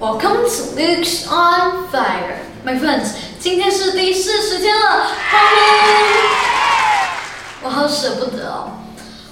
Welcome to Luke's on Fire, my friends. 今天是第四十天了，欢迎！我好舍不得哦，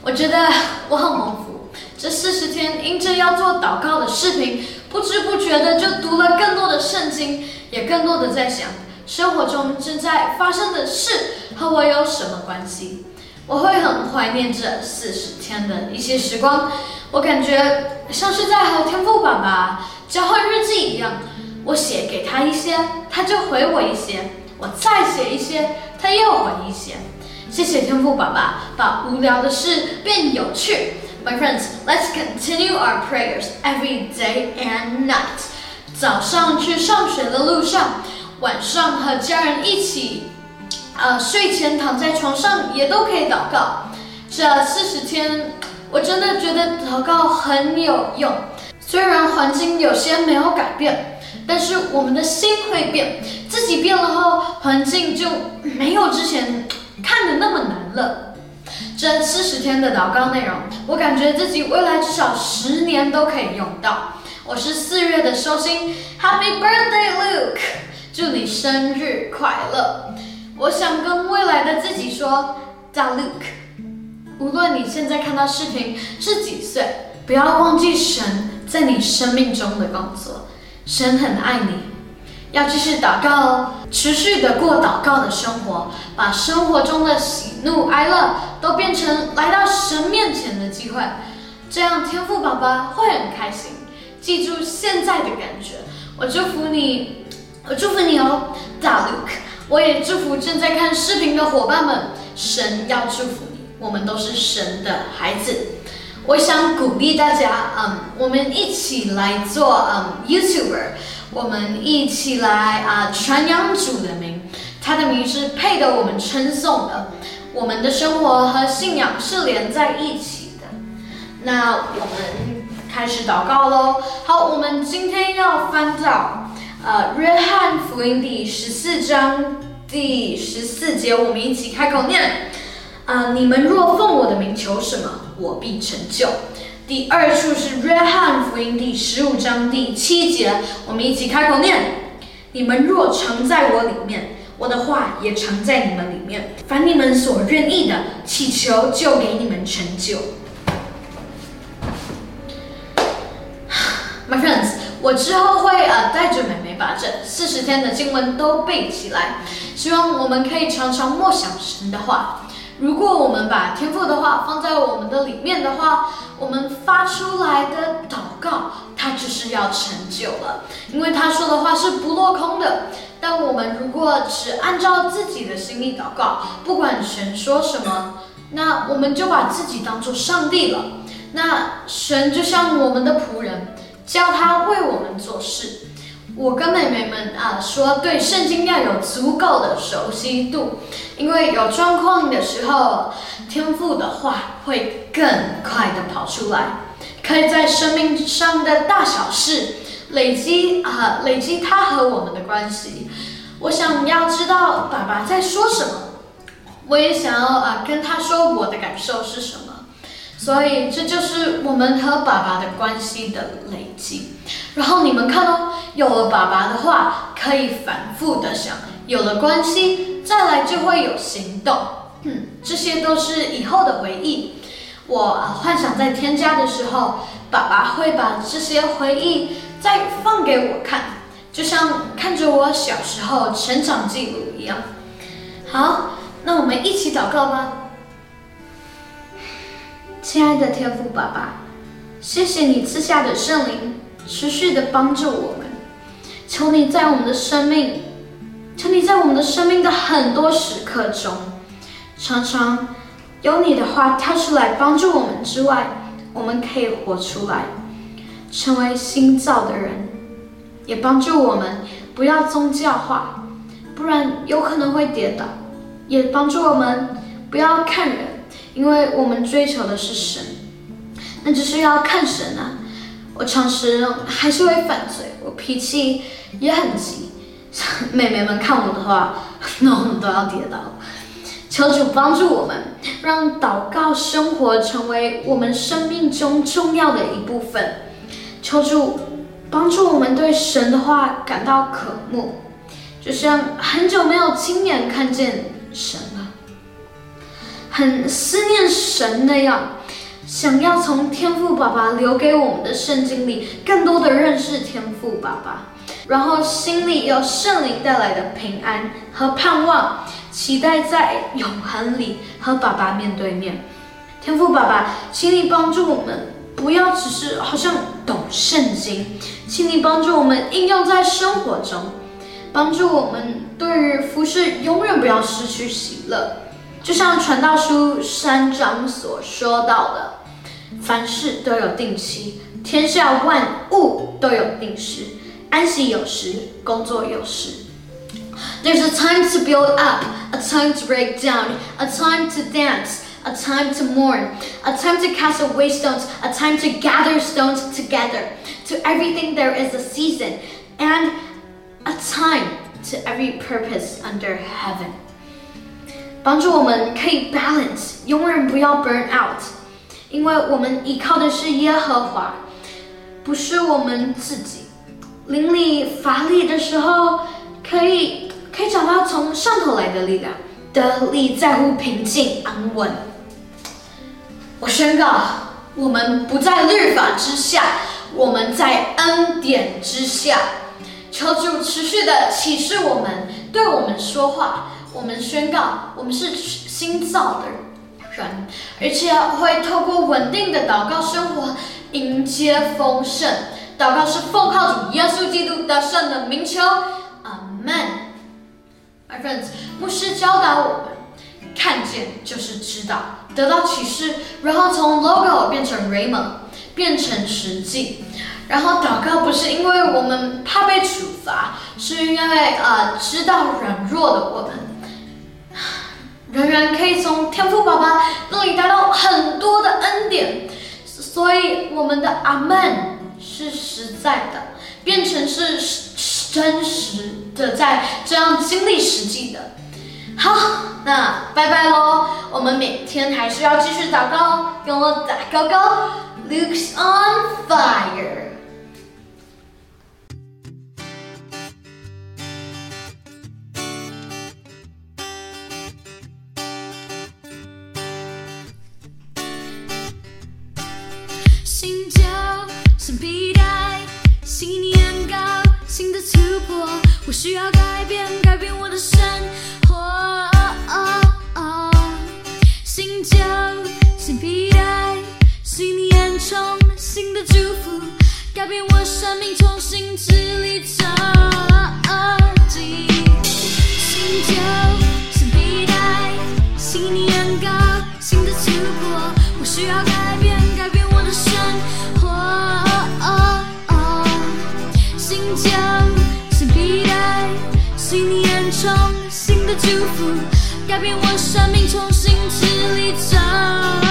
我觉得我很蒙福。这四十天因着要做祷告的视频，不知不觉的就读了更多的圣经，也更多的在想生活中正在发生的事和我有什么关系。我会很怀念这四十天的一些时光，我感觉像是在和天父爸爸交换日记一样。我写给他一些，他就回我一些；我再写一些，他又回一些。谢谢天赋爸爸，把无聊的事变有趣。My friends, let's continue our prayers every day and night. 早上去上学的路上，晚上和家人一起。呃，睡前躺在床上也都可以祷告。这四十天，我真的觉得祷告很有用。虽然环境有些没有改变，但是我们的心会变。自己变了后，环境就没有之前看的那么难了。这四十天的祷告内容，我感觉自己未来至少十年都可以用到。我是四月的寿星，Happy Birthday Luke！祝你生日快乐！我想跟未来的自己说，大 Luke，无论你现在看到视频是几岁，不要忘记神在你生命中的工作。神很爱你，要继续祷告哦，持续的过祷告的生活，把生活中的喜怒哀乐都变成来到神面前的机会，这样天赋宝宝会很开心。记住现在的感觉，我祝福你，我祝福你哦，大 Luke。我也祝福正在看视频的伙伴们，神要祝福你，我们都是神的孩子。我想鼓励大家，嗯，我们一起来做嗯 YouTuber，我们一起来啊传扬主的名，他的名是配得我们称颂的。我们的生活和信仰是连在一起的。那我们开始祷告喽。好，我们今天要翻到。呃，约翰福音第十四章第十四节，我们一起开口念。啊，你们若奉我的名求什么，我必成就。第二处是约翰福音第十五章第七节，我们一起开口念。你们若常在我里面，我的话也常在你们里面。凡你们所愿意的，祈求就给你们成就。My friends。我之后会呃带着妹妹把这四十天的经文都背起来，希望我们可以常常默想神的话。如果我们把天赋的话放在我们的里面的话，我们发出来的祷告，它就是要成就了，因为他说的话是不落空的。但我们如果只按照自己的心意祷告，不管神说什么，那我们就把自己当做上帝了。那神就像我们的仆人。教他为我们做事。我跟妹妹们啊说，对圣经要有足够的熟悉度，因为有状况的时候，天赋的话会更快的跑出来，可以在生命上的大小事累积啊，累积他和我们的关系。我想要知道爸爸在说什么，我也想要啊跟他说我的感受是什么。所以这就是我们和爸爸的关系的累积。然后你们看哦，有了爸爸的话，可以反复的想；有了关系，再来就会有行动。嗯，这些都是以后的回忆。我幻想在添加的时候，爸爸会把这些回忆再放给我看，就像看着我小时候成长记录一样。好，那我们一起祷告吧。亲爱的天父爸爸，谢谢你赐下的圣灵，持续的帮助我们。求你在我们的生命，求你在我们的生命的很多时刻中，常常有你的话跳出来帮助我们之外，我们可以活出来，成为新造的人，也帮助我们不要宗教化，不然有可能会跌倒。也帮助我们不要看人。因为我们追求的是神，那就是要看神啊。我常时还是会犯罪，我脾气也很急。妹妹们看我的话，那我们都要跌倒。求主帮助我们，让祷告生活成为我们生命中重要的一部分。求主帮助我们对神的话感到渴慕，就像很久没有亲眼看见神了，很思念神那样，想要从天赋爸爸留给我们的圣经里更多的认识天赋爸爸，然后心里有圣灵带来的平安和盼望，期待在永恒里和爸爸面对面。天赋爸爸，请你帮助我们，不要只是好像懂圣经，请你帮助我们应用在生活中，帮助我们对于服饰永远不要失去喜乐。就像传道书三章所说到的，凡事都有定期，天下万物都有定时，安息有时，工作有时。There's a time to build up, a time to break down, a time to dance. a time to mourn, a time to cast away stones, a time to gather stones together. To everything there is a season and a time to every purpose under heaven. 帮助我们可以 balance，永远不要 burn out， 因为我们依靠的是耶和华，不是我们自己。灵里乏力的时候，可以可以找到从上头来的力量，得力在乎平静安稳。我宣告，我们不在律法之下，我们在恩典之下。求主持续的启示我们，对我们说话。我们宣告，我们是新造的人，而且会透过稳定的祷告生活迎接丰盛。祷告是奉靠主耶稣基督的圣的名求，阿门。My friends，牧师教导我们。看见就是知道，得到启示，然后从 logo 变成 rama，变成实际。然后祷告不是因为我们怕被处罚，是因为呃知道软弱的我们，仍然可以从天父爸爸那里得到很多的恩典。所以我们的阿门是实在的，变成是真实的，在这样经历实际的。好。那拜拜喽！我们每天还是要继续祷告，跟我打高高，Looks on fire。新的突破，我需要改变，改变我的生活。新旧新皮带，新年充新的祝福，改变我生命，重新支离折进。新旧新皮带，新的祝福，改变我生命，重新。看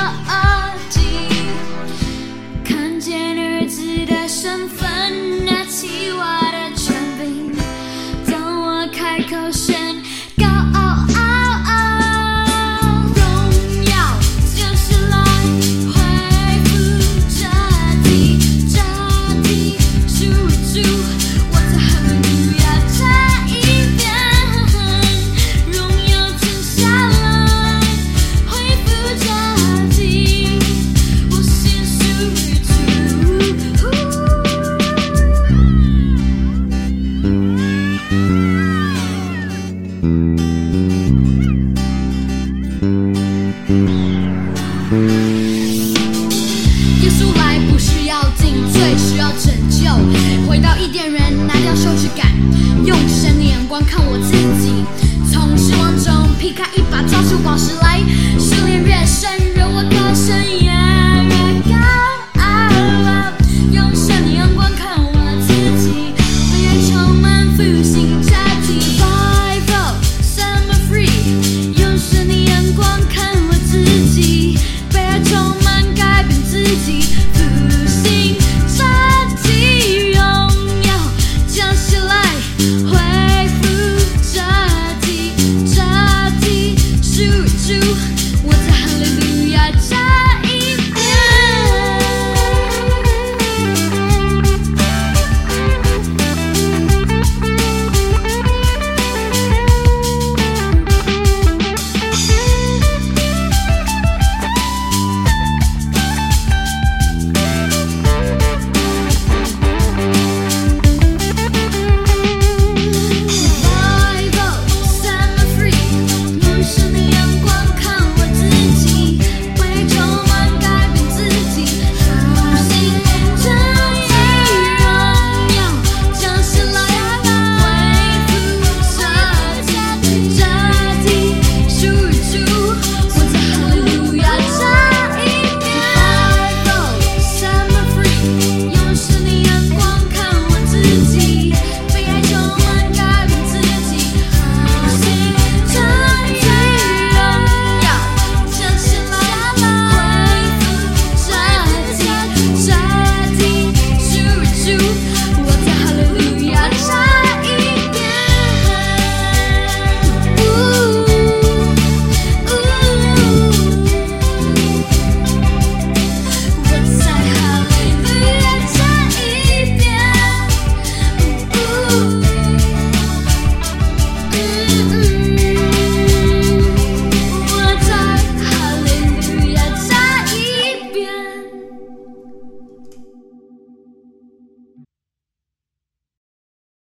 己，从